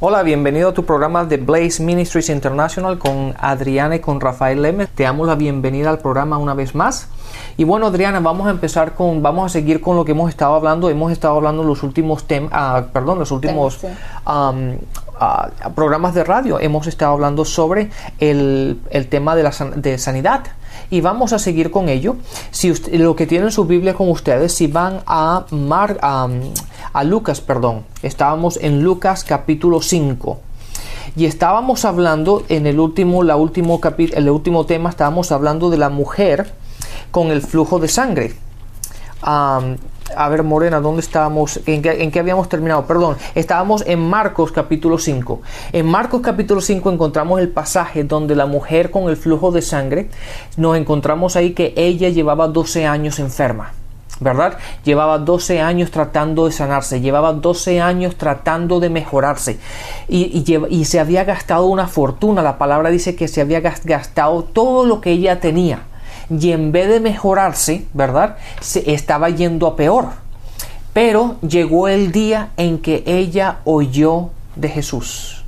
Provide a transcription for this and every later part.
Hola, bienvenido a tu programa de Blaze Ministries International con Adriana y con Rafael Lemes. Te damos la bienvenida al programa una vez más. Y bueno, Adriana, vamos a empezar con, vamos a seguir con lo que hemos estado hablando. Hemos estado hablando los últimos temas, ah, perdón, los últimos ah, programas de radio. Hemos estado hablando sobre el, tema de la de sanidad y vamos a seguir con ello. Si lo que tienen su Biblia con ustedes, si van a, Mar, a, Lucas, perdón, estábamos en Lucas capítulo 5. Y estábamos hablando en el último, la último el último tema, estábamos hablando de la mujer con el flujo de sangre a ver, Morena, ¿dónde estábamos? ¿En qué, habíamos terminado? Perdón, estábamos en Marcos capítulo 5. En Marcos capítulo 5 encontramos el pasaje donde la mujer con el flujo de sangre, nos encontramos ahí que ella llevaba 12 años enferma. ¿verdad? Llevaba 12 años tratando de sanarse, llevaba 12 años tratando de mejorarse y, y, se había gastado una fortuna. La palabra dice que se había gastado todo lo que ella tenía y en vez de mejorarse, ¿verdad? Se estaba yendo a peor. Pero llegó el día en que ella oyó de Jesús.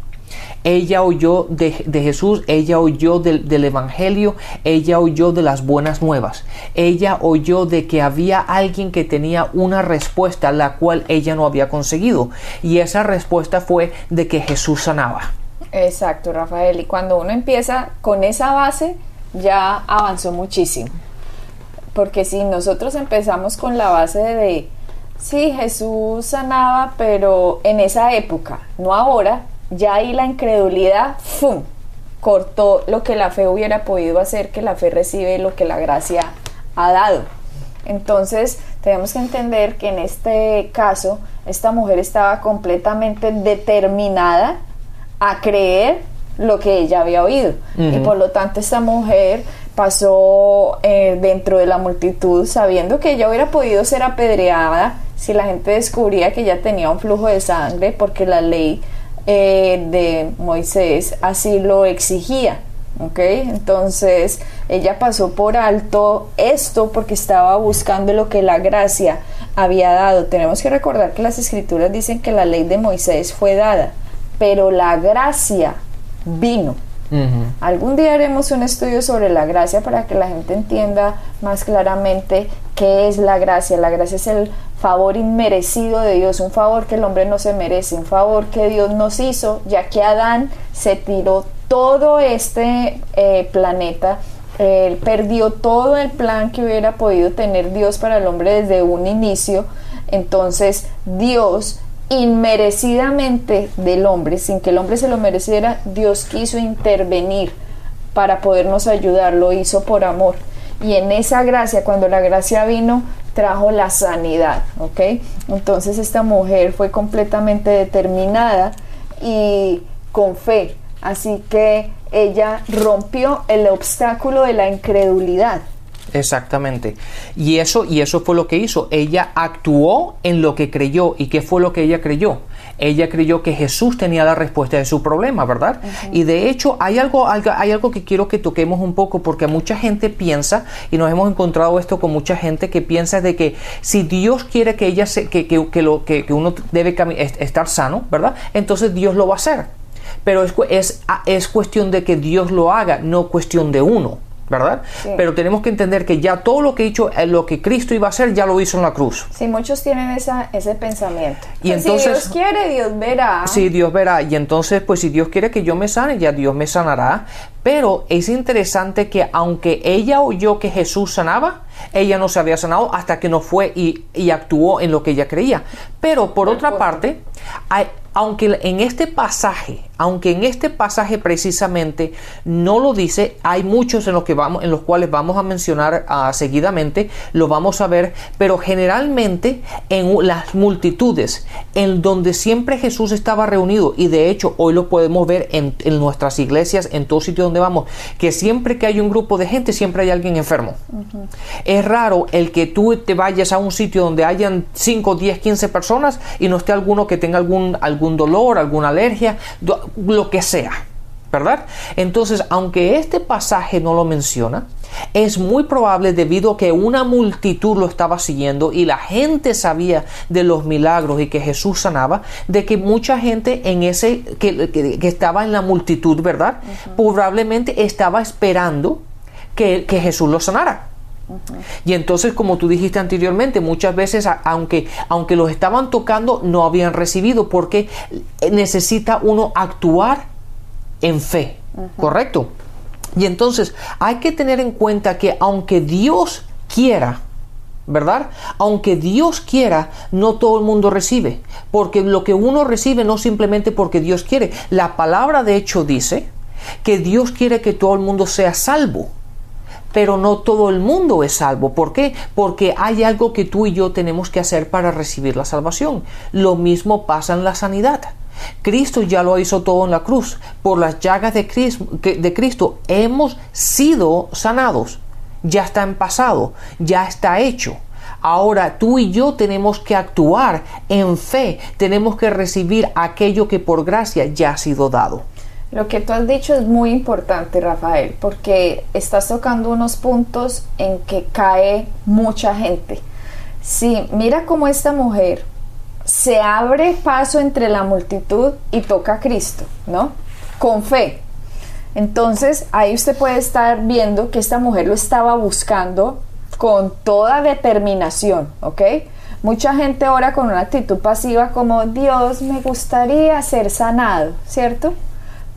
Ella oyó de, Jesús, ella oyó del, del, Evangelio, ella oyó de las buenas nuevas. Ella oyó de que había alguien que tenía una respuesta la cual ella no había conseguido. Y esa respuesta fue de que Jesús sanaba. Exacto, Rafael. Y cuando uno empieza con esa base, ya avanzó muchísimo. Porque si nosotros empezamos con la base de, sí, Jesús sanaba, pero en esa época, no ahora, ya ahí la incredulidad, ¡fum! cortó lo que la fe hubiera podido hacer, que la fe recibe lo que la gracia ha dado. Entonces, tenemos que entender que en este caso, esta mujer estaba completamente determinada a creer lo que ella había oído. Y por lo tanto esta mujer pasó eh, dentro de la multitud sabiendo que ella hubiera podido ser apedreada si la gente descubría que ella tenía un flujo de sangre porque la ley eh, de Moisés así lo exigía. ¿ok? Entonces ella pasó por alto esto porque estaba buscando lo que la gracia había dado. Tenemos que recordar que las escrituras dicen que la ley de Moisés fue dada, pero la gracia vino. Algún día haremos un estudio sobre la gracia para que la gente entienda más claramente qué es la gracia. La gracia es el favor inmerecido de Dios, un favor que el hombre no se merece, un favor que Dios nos hizo, ya que Adán se tiró todo este eh, planeta, él perdió todo el plan que hubiera podido tener Dios para el hombre desde un inicio. Entonces Dios inmerecidamente del hombre, sin que el hombre se lo mereciera, Dios quiso intervenir para podernos ayudar, lo hizo por amor. Y en esa gracia, cuando la gracia vino, trajo la sanidad, ¿ok? Entonces esta mujer fue completamente determinada y con fe, así que ella rompió el obstáculo de la incredulidad. Exactamente. Y eso, y eso fue lo que hizo. Ella actuó en lo que creyó. ¿Y qué fue lo que ella creyó? Ella creyó que Jesús tenía la respuesta de su problema, ¿verdad? Y de hecho hay algo, hay algo que quiero que toquemos un poco porque mucha gente piensa, y nos hemos encontrado esto con mucha gente que piensa de que si Dios quiere que ella se, que, que, lo, que, uno debe estar sano, ¿verdad? Entonces Dios lo va a hacer. Pero es, es, es cuestión de que Dios lo haga, no cuestión de uno. ¿Verdad? Pero tenemos que entender que ya todo lo que hecho, eh, lo que Cristo iba a hacer, ya lo hizo en la cruz. Sí, muchos tienen esa, ese pensamiento. Y entonces, si Dios quiere, Dios verá. Sí, Dios verá. Y entonces, pues si Dios quiere que yo me sane, ya Dios me sanará. Pero es interesante que aunque ella oyó que Jesús sanaba, ella no se había sanado hasta que no fue y, y actuó en lo que ella creía. Pero por otra parte, hay, aunque en este pasaje aunque en este pasaje precisamente no lo dice, hay muchos en los, que vamos, en los cuales vamos a mencionar ah, seguidamente, lo vamos a ver, pero generalmente en las multitudes, en donde siempre Jesús estaba reunido, y de hecho hoy lo podemos ver en, nuestras iglesias, en todo sitio donde vamos, que siempre que hay un grupo de gente, siempre hay alguien enfermo. Es raro el que tú te vayas a un sitio donde hayan 5, 10, 15 personas y no esté alguno que tenga algún, algún dolor, alguna alergia, lo que sea. ¿Verdad? Entonces, aunque este pasaje no lo menciona, es muy probable debido a que una multitud lo estaba siguiendo y la gente sabía de los milagros y que Jesús sanaba, de que mucha gente en ese que, estaba en la multitud, ¿verdad? Probablemente estaba esperando que, que Jesús lo sanara. Y entonces, como tú dijiste anteriormente, muchas veces, aunque, aunque los estaban tocando, no habían recibido, porque necesita uno actuar en fe, ¿correcto? Y entonces hay que tener en cuenta que aunque Dios quiera, ¿verdad? Aunque Dios quiera, no todo el mundo recibe, porque lo que uno recibe no simplemente porque Dios quiere. La palabra de hecho dice que Dios quiere que todo el mundo sea salvo pero no todo el mundo es salvo. ¿Por qué? Porque hay algo que tú y yo tenemos que hacer para recibir la salvación. Lo mismo pasa en la sanidad. Cristo ya lo hizo todo en la cruz. Por las llagas de Cristo, de Cristo hemos sido sanados. Ya está en pasado, ya está hecho. Ahora tú y yo tenemos que actuar en fe, tenemos que recibir aquello que por gracia ya ha sido dado. Lo que tú has dicho es muy importante, Rafael, porque estás tocando unos puntos en que cae mucha gente. Sí, mira cómo esta mujer se abre paso entre la multitud y toca a Cristo, ¿no? Con fe. Entonces ahí usted puede estar viendo que esta mujer lo estaba buscando con toda determinación, ¿ok? Mucha gente ora con una actitud pasiva como Dios me gustaría ser sanado, ¿cierto?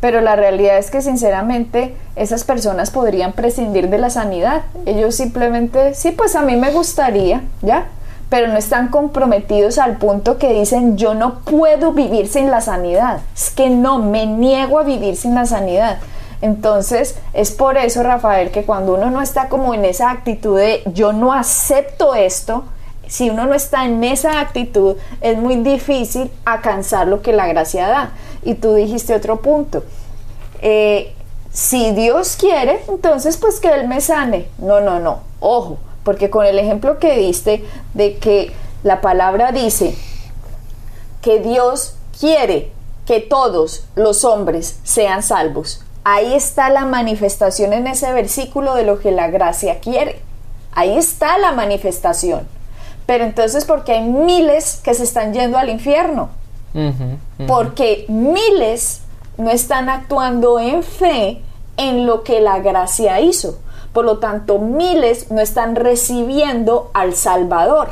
Pero la realidad es que sinceramente esas personas podrían prescindir de la sanidad. Ellos simplemente, sí, pues a mí me gustaría, ¿ya? Pero no están comprometidos al punto que dicen yo no puedo vivir sin la sanidad. Es que no, me niego a vivir sin la sanidad. Entonces, es por eso, Rafael, que cuando uno no está como en esa actitud de yo no acepto esto, si uno no está en esa actitud, es muy difícil alcanzar lo que la gracia da. Y tú dijiste otro punto. Eh, si Dios quiere, entonces pues que Él me sane. No, no, no. Ojo, porque con el ejemplo que diste de que la palabra dice que Dios quiere que todos los hombres sean salvos. Ahí está la manifestación en ese versículo de lo que la gracia quiere. Ahí está la manifestación. Pero entonces, porque hay miles que se están yendo al infierno? Porque miles no están actuando en fe en lo que la gracia hizo. Por lo tanto, miles no están recibiendo al Salvador.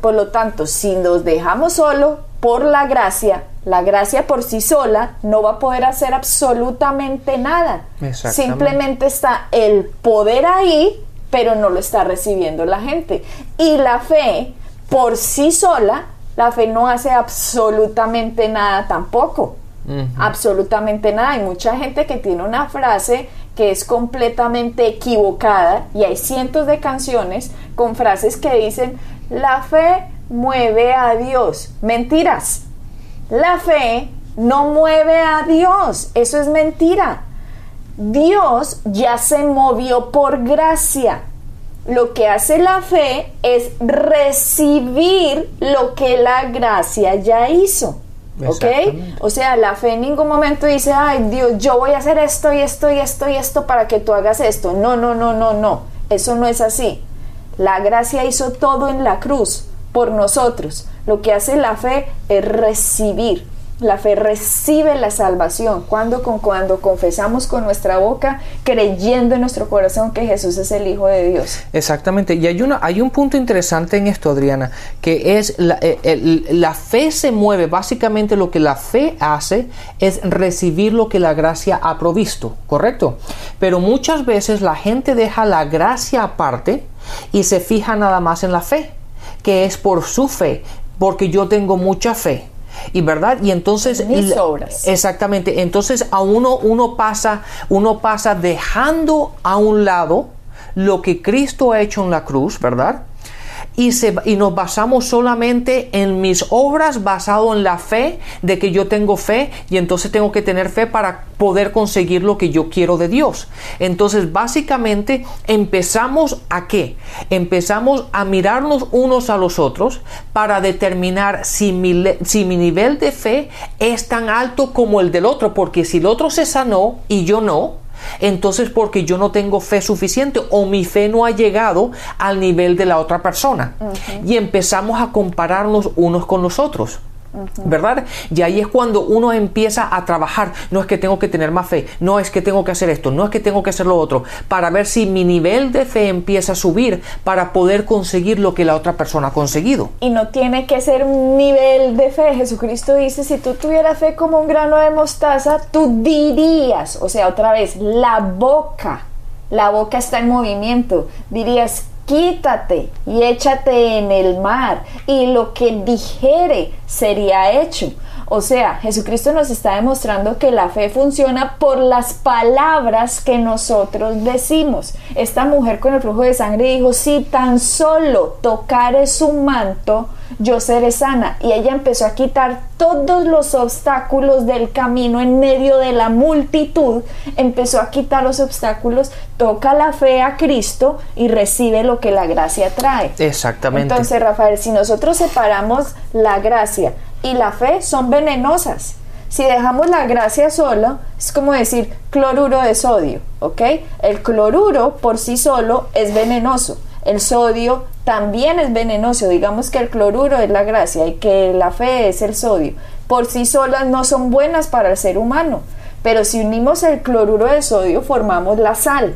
Por lo tanto, si nos dejamos solo por la gracia, la gracia por sí sola no va a poder hacer absolutamente nada. Simplemente está el poder ahí, pero no lo está recibiendo la gente. Y la fe por sí sola la fe no hace absolutamente nada tampoco. Absolutamente nada. Hay mucha gente que tiene una frase que es completamente equivocada y hay cientos de canciones con frases que dicen la fe mueve a Dios. Mentiras. La fe no mueve a Dios. Eso es mentira. Dios ya se movió por gracia lo que hace la fe es recibir lo que la gracia ya hizo. ¿Ok? O sea, la fe en ningún momento dice, ay Dios, yo voy a hacer esto y esto y esto y esto para que tú hagas esto. No, no, no, no, no. Eso no es así. La gracia hizo todo en la cruz por nosotros. Lo que hace la fe es recibir. La fe recibe la salvación cuando, con, cuando confesamos con nuestra boca, creyendo en nuestro corazón que Jesús es el Hijo de Dios. Exactamente. Y hay, una, hay un punto interesante en esto, Adriana, que es la, eh, la fe se mueve. Básicamente lo que la fe hace es recibir lo que la gracia ha provisto, ¿correcto? Pero muchas veces la gente deja la gracia aparte y se fija nada más en la fe, que es por su fe, porque yo tengo mucha fe Y verdad, y entonces mis obras. Exactamente. Entonces a uno uno pasa uno pasa dejando a un lado lo que Cristo ha hecho en la cruz, ¿verdad? Y, se, y nos basamos solamente en mis obras basado en la fe de que yo tengo fe y entonces tengo que tener fe para poder conseguir lo que yo quiero de Dios. Entonces básicamente empezamos a qué? Empezamos a mirarnos unos a los otros para determinar si mi, si mi nivel de fe es tan alto como el del otro, porque si el otro se sanó y yo no, entonces porque yo no tengo fe suficiente o mi fe no ha llegado al nivel de la otra persona. Y empezamos a compararnos unos con los otros. ¿Verdad? Y ahí es cuando uno empieza a trabajar. No es que tengo que tener más fe, no es que tengo que hacer esto, no es que tengo que hacer lo otro, para ver si mi nivel de fe empieza a subir para poder conseguir lo que la otra persona ha conseguido. Y no tiene que ser un nivel de fe. Jesucristo dice, si tú tuvieras fe como un grano de mostaza, tú dirías, o sea, otra vez, la boca, la boca está en movimiento, dirías, quítate y échate en el mar, y lo que dijere sería hecho. O sea, Jesucristo nos está demostrando que la fe funciona por las palabras que nosotros decimos. Esta mujer con el flujo de sangre dijo, si tan solo tocare su manto, yo seré sana. Y ella empezó a quitar todos los obstáculos del camino en medio de la multitud. Empezó a quitar los obstáculos, toca la fe a Cristo y recibe lo que la gracia trae. Exactamente. Entonces, Rafael, si nosotros separamos la gracia y la fe, son venenosas. Si dejamos la gracia sola, es como decir cloruro de sodio, ¿ok? El cloruro por sí solo es venenoso. El sodio también es venenoso. Digamos que el cloruro es la gracia y que la fe es el sodio. Por sí solas no son buenas para el ser humano. Pero si unimos el cloruro de sodio, formamos la sal.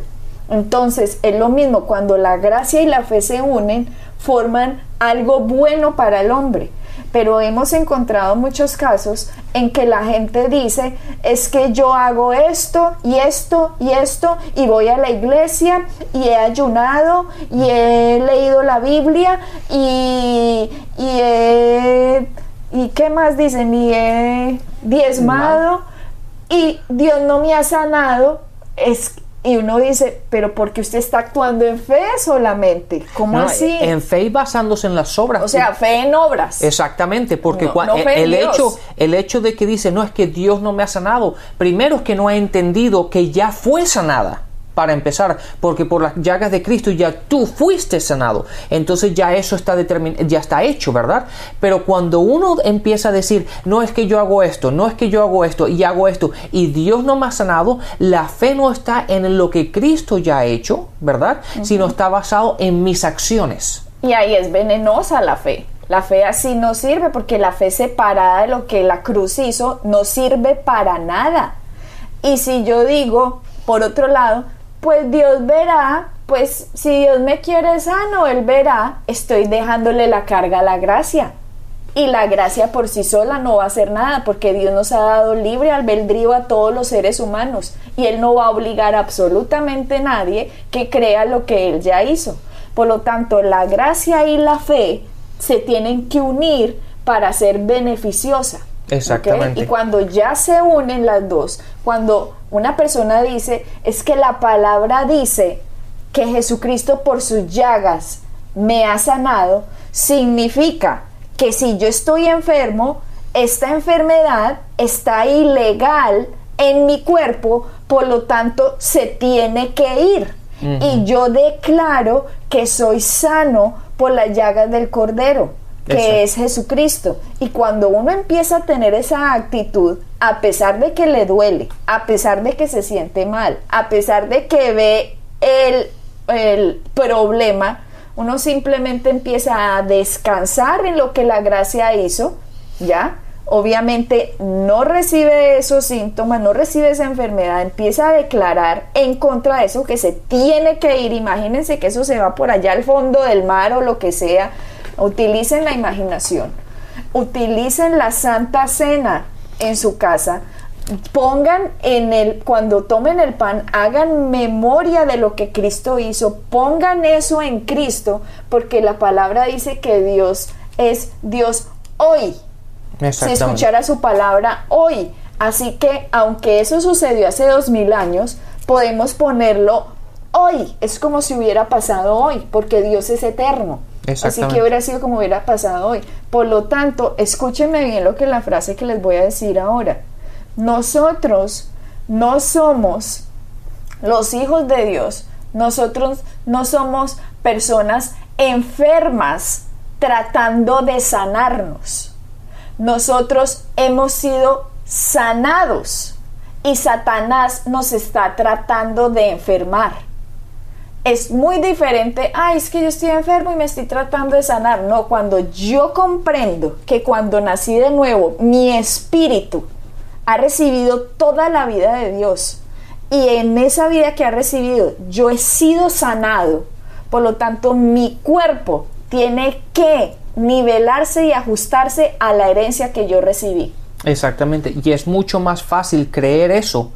Entonces es lo mismo, cuando la gracia y la fe se unen, forman algo bueno para el hombre pero hemos encontrado muchos casos en que la gente dice, es que yo hago esto y esto y esto y voy a la iglesia y he ayunado y he leído la Biblia y, y, y ¿qué más dicen? Y he diezmado y Dios no me ha sanado. Es, y uno dice, pero porque usted está actuando en fe solamente. ¿Cómo así? En fe y basándose en las obras. O sea, fe en obras. Exactamente, porque el, hecho, el hecho de que dice, no es que Dios no me ha sanado, primero es que no ha entendido que ya fue sanada para empezar, porque por las llagas de Cristo ya tú fuiste sanado. Entonces ya eso está ya está hecho, ¿verdad? Pero cuando uno empieza a decir, no es que yo hago esto, no es que yo hago esto y hago esto y Dios no me ha sanado, la fe no está en lo que Cristo ya ha hecho, ¿verdad? Sino está basado en mis acciones. Y ahí es venenosa la fe. La fe así no sirve porque la fe separada de lo que la cruz hizo no sirve para nada. Y si yo digo, por otro lado, pues Dios verá, pues si Dios me quiere sano, Él verá, estoy dejándole la carga a la gracia. Y la gracia por sí sola no va a hacer nada porque Dios nos ha dado libre albedrío a todos los seres humanos y Él no va a obligar a absolutamente nadie que crea lo que Él ya hizo. Por lo tanto, la gracia y la fe se tienen que unir para ser beneficiosa. Exactamente. Y cuando ya se unen las dos, cuando una persona dice, es que la palabra dice que Jesucristo por sus llagas me ha sanado, significa que si yo estoy enfermo, esta enfermedad está ilegal en mi cuerpo, por lo tanto se tiene que ir. Y yo declaro que soy sano por las llagas del Cordero que es Jesucristo. Y cuando uno empieza a tener esa actitud, a pesar de que le duele, a pesar de que se siente mal, a pesar de que ve el, el problema, uno simplemente empieza a descansar en lo que la gracia hizo, ¿ya? Obviamente no recibe esos síntomas, no recibe esa enfermedad, empieza a declarar en contra de eso que se tiene que ir. Imagínense que eso se va por allá al fondo del mar o lo que sea, utilicen la imaginación, utilicen la Santa Cena en su casa, pongan en el, cuando tomen el pan, hagan memoria de lo que Cristo hizo, pongan eso en Cristo, porque la palabra dice que Dios es Dios hoy. si escuchara su palabra hoy. Así que, aunque eso sucedió hace dos mil años, podemos ponerlo hoy. Es como si hubiera pasado hoy, porque Dios es eterno. Así que hubiera sido como hubiera pasado hoy. Por lo tanto, escúchenme bien lo que la frase que les voy a decir ahora. Nosotros no somos los hijos de Dios. Nosotros no somos personas enfermas tratando de sanarnos. Nosotros hemos sido sanados y Satanás nos está tratando de enfermar es muy diferente, ay, es que yo estoy enfermo y me estoy tratando de sanar. No, cuando yo comprendo que cuando nací de nuevo, mi espíritu ha recibido toda la vida de Dios y en esa vida que ha recibido yo he sido sanado, por lo tanto mi cuerpo tiene que nivelarse y ajustarse a la herencia que yo recibí. Exactamente, y es mucho más fácil creer eso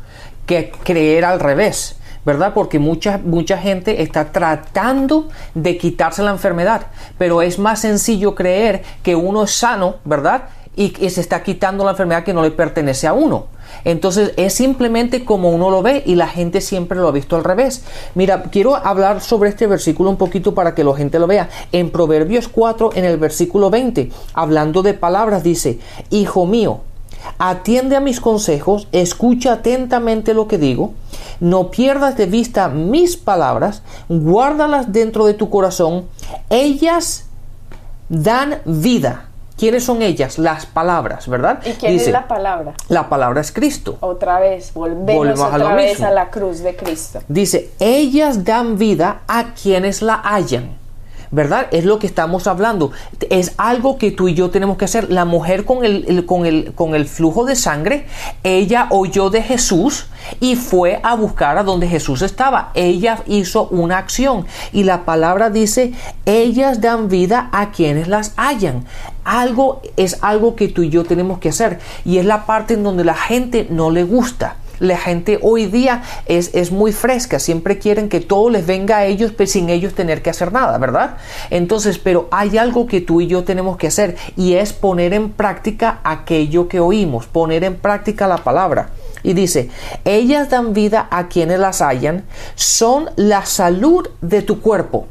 que creer al revés. ¿Verdad? Porque mucha, mucha gente está tratando de quitarse la enfermedad, pero es más sencillo creer que uno es sano, ¿verdad? Y que se está quitando la enfermedad que no le pertenece a uno. Entonces es simplemente como uno lo ve y la gente siempre lo ha visto al revés. Mira, quiero hablar sobre este versículo un poquito para que la gente lo vea. En Proverbios 4, en el versículo 20, hablando de palabras, dice, Hijo mío, Atiende a mis consejos, escucha atentamente lo que digo, no pierdas de vista mis palabras, guárdalas dentro de tu corazón, ellas dan vida. ¿Quiénes son ellas? Las palabras, ¿verdad? ¿Y quién es la palabra? La palabra es Cristo. Otra vez, volvemos, otra vez a la cruz de Cristo. Dice, ellas dan vida a quienes la hallan. ¿Verdad? Es lo que estamos hablando. Es algo que tú y yo tenemos que hacer. La mujer con el, con el, con el flujo de sangre, ella oyó de Jesús y fue a buscar a donde Jesús estaba. Ella hizo una acción y la palabra dice, ellas dan vida a quienes las hallan. Algo es algo que tú y yo tenemos que hacer y es la parte en donde la gente no le gusta la gente hoy día es, es muy fresca, siempre quieren que todo les venga a ellos pues, sin ellos tener que hacer nada, ¿verdad? Entonces, pero hay algo que tú y yo tenemos que hacer y es poner en práctica aquello que oímos, poner en práctica la palabra. Y dice, ellas dan vida a quienes las hallan, son la salud de tu cuerpo.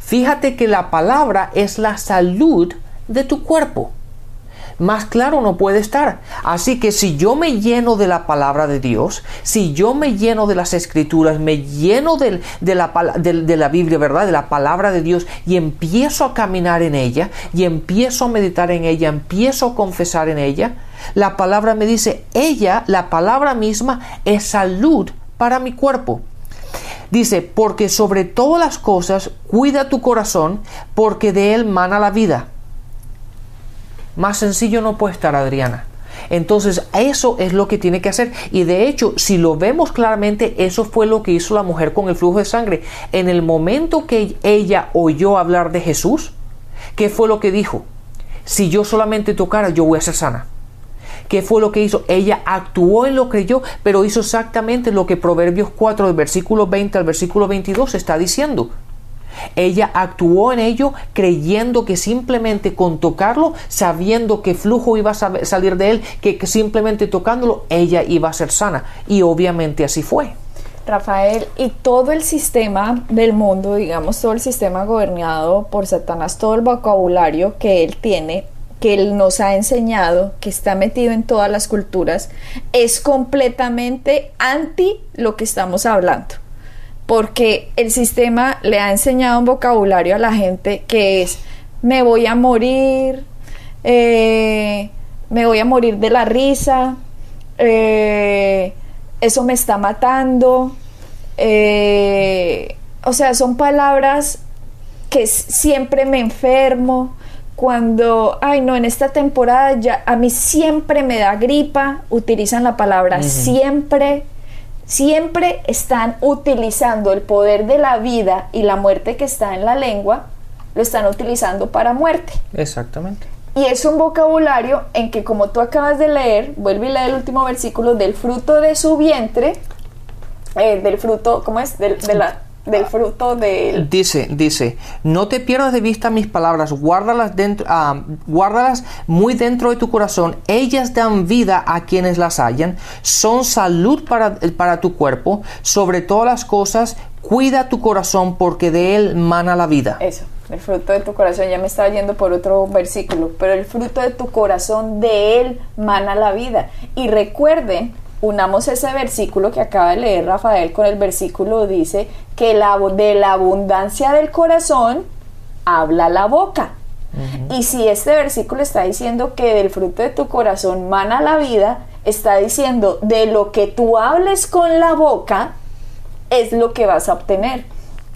Fíjate que la palabra es la salud de tu cuerpo más claro no puede estar. Así que si yo me lleno de la palabra de Dios, si yo me lleno de las escrituras, me lleno de, la, de la Biblia, ¿verdad? De la palabra de Dios y empiezo a caminar en ella y empiezo a meditar en ella, empiezo a confesar en ella, la palabra me dice, ella, la palabra misma, es salud para mi cuerpo. Dice, porque sobre todas las cosas cuida tu corazón, porque de él mana la vida. Más sencillo no puede estar Adriana. Entonces, eso es lo que tiene que hacer. Y de hecho, si lo vemos claramente, eso fue lo que hizo la mujer con el flujo de sangre. En el momento que ella oyó hablar de Jesús, ¿qué fue lo que dijo? Si yo solamente tocara, yo voy a ser sana. ¿Qué fue lo que hizo? Ella actuó en lo que creyó, pero hizo exactamente lo que Proverbios 4, del versículo 20 al versículo 22 está diciendo. Ella actuó en ello creyendo que simplemente con tocarlo, sabiendo que flujo iba a salir de él, que simplemente tocándolo, ella iba a ser sana. Y obviamente así fue. Rafael, y todo el sistema del mundo, digamos, todo el sistema gobernado por Satanás, todo el vocabulario que él tiene, que él nos ha enseñado, que está metido en todas las culturas, es completamente anti lo que estamos hablando porque el sistema le ha enseñado un vocabulario a la gente que es me voy a morir, eh, me voy a morir de la risa, eh, eso me está matando. Eh, o sea, son palabras que siempre me enfermo. Cuando, ay no, en esta temporada ya a mí siempre me da gripa, utilizan la palabra siempre siempre están utilizando el poder de la vida y la muerte que está en la lengua, lo están utilizando para muerte. Exactamente. Y es un vocabulario en que, como tú acabas de leer, vuelve y lee el último versículo, del fruto de su vientre, eh, del fruto, ¿cómo es? De, la, del fruto de él. Dice, dice, no te pierdas de vista mis palabras, guárdalas dentro, ah, guárdalas muy dentro de tu corazón. Ellas dan vida a quienes las hallan, son salud para, para tu cuerpo. Sobre todas las cosas, cuida tu corazón porque de él mana la vida. Eso, el fruto de tu corazón, ya me estaba yendo por otro versículo, pero el fruto de tu corazón, de él mana la vida. Y recuerden, unamos ese versículo que acaba de leer Rafael con el versículo dice que la, de la abundancia del corazón habla la boca. Y si este versículo está diciendo que del fruto de tu corazón mana la vida, está diciendo de lo que tú hables con la boca es lo que vas a obtener.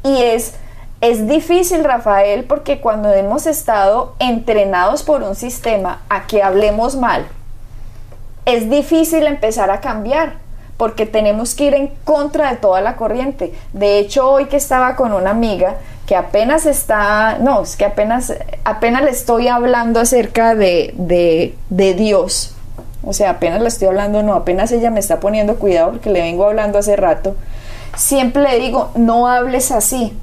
Y es, es difícil, Rafael, porque cuando hemos estado entrenados por un sistema a que hablemos mal, es difícil empezar a cambiar porque tenemos que ir en contra de toda la corriente. De hecho, hoy que estaba con una amiga que apenas está, no, es que apenas, apenas le estoy hablando acerca de, de, de Dios. O sea, apenas le estoy hablando, no, apenas ella me está poniendo cuidado porque le vengo hablando hace rato. Siempre le digo, no hables así,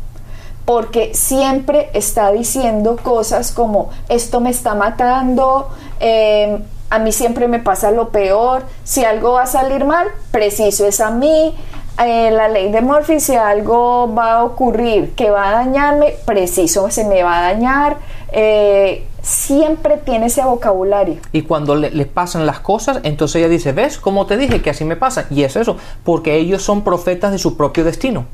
porque siempre está diciendo cosas como, esto me está matando, eh, a mí siempre me pasa lo peor, si algo va a salir mal, preciso es a mí, eh, la ley de Murphy, si algo va a ocurrir que va a dañarme, preciso se me va a dañar, eh, siempre tiene ese vocabulario. Y cuando le, le, pasan las cosas, entonces ella dice, ¿ves? Como te dije que así me pasa. Y es eso, porque ellos son profetas de su propio destino.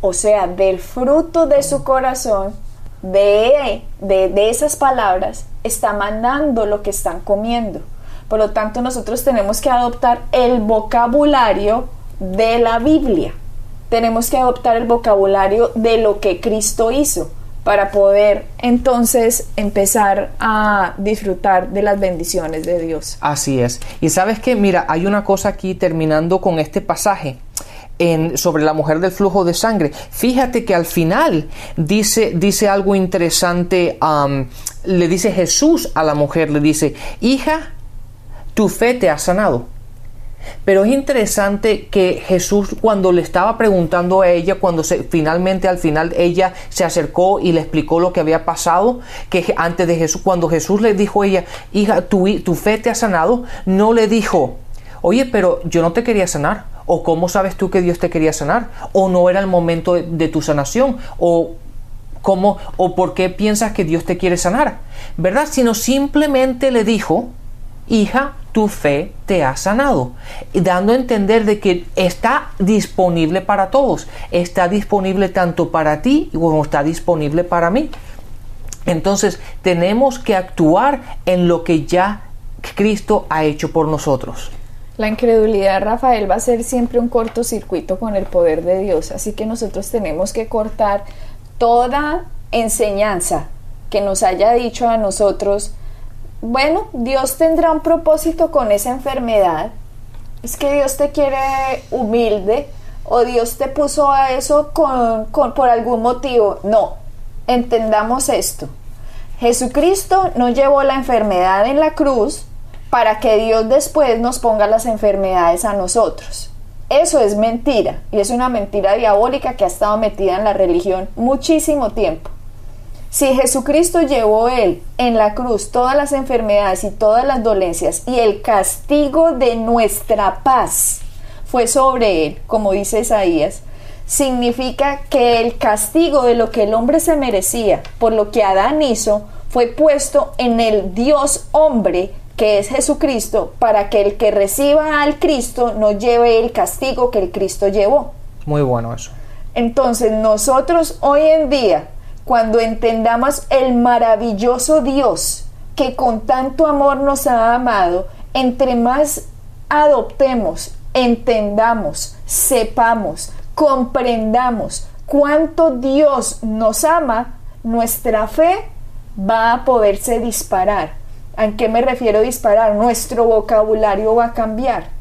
O sea, del fruto de su corazón, de, de, de esas palabras, está mandando lo que están comiendo. Por lo tanto, nosotros tenemos que adoptar el vocabulario de la Biblia. Tenemos que adoptar el vocabulario de lo que Cristo hizo para poder entonces empezar a disfrutar de las bendiciones de Dios. Así es. Y sabes que, mira, hay una cosa aquí terminando con este pasaje. Sobre la mujer del flujo de sangre. Fíjate que al final dice, dice algo interesante, le dice Jesús a la mujer, le dice, hija, tu fe te ha sanado. Pero es interesante que Jesús cuando le estaba preguntando a ella, cuando se, finalmente al final ella se acercó y le explicó lo que había pasado, que antes de Jesús, cuando Jesús le dijo a ella, hija, tu, tu fe te ha sanado, no le dijo, oye, pero yo no te quería sanar, o cómo sabes tú que Dios te quería sanar, o no era el momento de, tu sanación, o cómo, o por qué piensas que Dios te quiere sanar, ¿verdad? Sino simplemente le dijo, hija, tu fe te ha sanado, dando a entender de que está disponible para todos, está disponible tanto para ti como está disponible para mí. Entonces tenemos que actuar en lo que ya Cristo ha hecho por nosotros. La incredulidad, Rafael, va a ser siempre un cortocircuito con el poder de Dios, así que nosotros tenemos que cortar toda enseñanza que nos haya dicho a nosotros, bueno, Dios tendrá un propósito con esa enfermedad. Es que Dios te quiere humilde o Dios te puso a eso con, con, por algún motivo. No, entendamos esto. Jesucristo no llevó la enfermedad en la cruz para que Dios después nos ponga las enfermedades a nosotros. Eso es mentira y es una mentira diabólica que ha estado metida en la religión muchísimo tiempo. Si Jesucristo llevó él en la cruz todas las enfermedades y todas las dolencias y el castigo de nuestra paz fue sobre él, como dice Isaías, significa que el castigo de lo que el hombre se merecía por lo que Adán hizo fue puesto en el Dios hombre que es Jesucristo para que el que reciba al Cristo no lleve el castigo que el Cristo llevó. Muy bueno eso. Entonces nosotros hoy en día cuando entendamos el maravilloso Dios que con tanto amor nos ha amado, entre más adoptemos, entendamos, sepamos, comprendamos cuánto Dios nos ama, nuestra fe va a poderse disparar. ¿A qué me refiero disparar? Nuestro vocabulario va a cambiar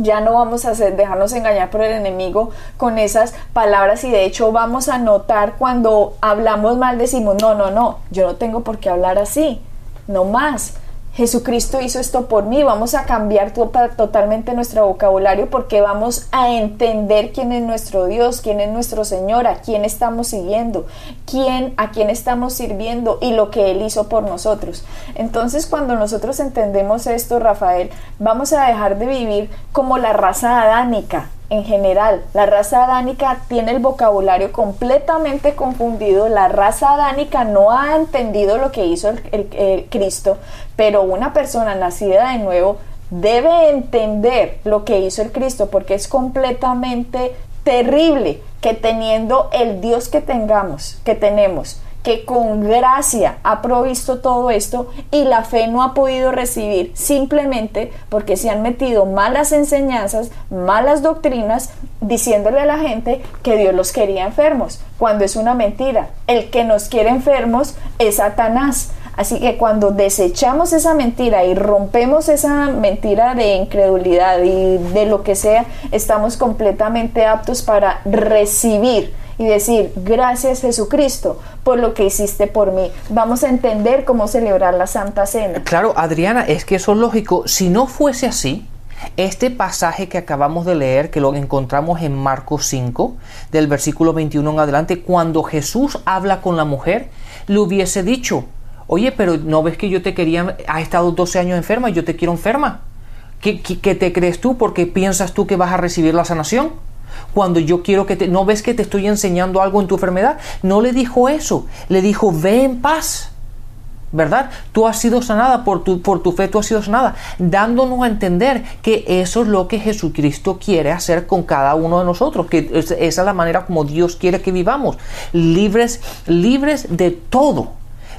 ya no vamos a hacer, dejarnos engañar por el enemigo con esas palabras y de hecho vamos a notar cuando hablamos mal decimos, no, no, no, yo no tengo por qué hablar así, no más. Jesucristo hizo esto por mí, vamos a cambiar totalmente nuestro vocabulario porque vamos a entender quién es nuestro Dios, quién es nuestro Señor, a quién estamos siguiendo, quién, a quién estamos sirviendo y lo que Él hizo por nosotros. Entonces cuando nosotros entendemos esto, Rafael, vamos a dejar de vivir como la raza adánica, en general. La raza adánica tiene el vocabulario completamente confundido. La raza adánica no ha entendido lo que hizo el, Cristo, pero una persona nacida de nuevo debe entender lo que hizo el Cristo porque es completamente terrible que teniendo el Dios que tengamos, que tenemos, que con gracia ha provisto todo esto y la fe no ha podido recibir simplemente porque se han metido malas enseñanzas, malas doctrinas, diciéndole a la gente que Dios los quería enfermos, cuando es una mentira. El que nos quiere enfermos es Satanás. Así que cuando desechamos esa mentira y rompemos esa mentira de incredulidad y de lo que sea, estamos completamente aptos para recibir y decir, gracias Jesucristo por lo que hiciste por mí. Vamos a entender cómo celebrar la Santa Cena. Claro, Adriana, es que eso es lógico. Si no fuese así, este pasaje que acabamos de leer, que lo encontramos en Marcos 5, del versículo 21 en adelante, cuando Jesús habla con la mujer, le hubiese dicho, oye, pero ¿no ves que yo te quería, ha estado 12 años enferma y yo te quiero enferma? ¿Qué, qué te crees tú porque piensas tú que vas a recibir la sanación? Cuando yo quiero que te... ¿No ves que te estoy enseñando algo en tu enfermedad? No le dijo eso, le dijo, ve en paz. ¿Verdad? Tú has sido sanada por tu, por tu fe, tú has sido sanada, dándonos a entender que eso es lo que Jesucristo quiere hacer con cada uno de nosotros, que esa es la manera como Dios quiere que vivamos, libres, libres de todo,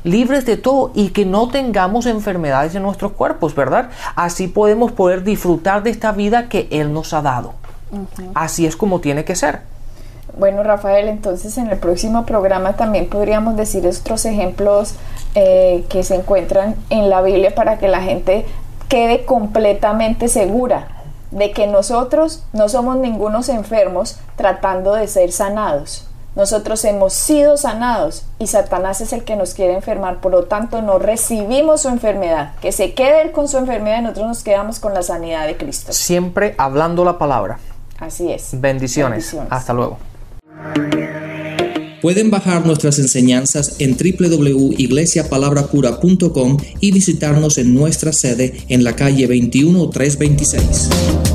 libres de todo y que no tengamos enfermedades en nuestros cuerpos, ¿verdad? Así podemos poder disfrutar de esta vida que Él nos ha dado. Así es como tiene que ser. Bueno, Rafael, entonces en el próximo programa también podríamos decir otros ejemplos eh, que se encuentran en la Biblia para que la gente quede completamente segura de que nosotros no somos ningunos enfermos tratando de ser sanados. Nosotros hemos sido sanados y Satanás es el que nos quiere enfermar, por lo tanto no recibimos su enfermedad. Que se quede él con su enfermedad y nosotros nos quedamos con la sanidad de Cristo. Siempre hablando la palabra. Así es. Bendiciones. Hasta luego. Pueden bajar nuestras enseñanzas en www.iglesiapalabracura.com y visitarnos en nuestra sede en la calle 21326.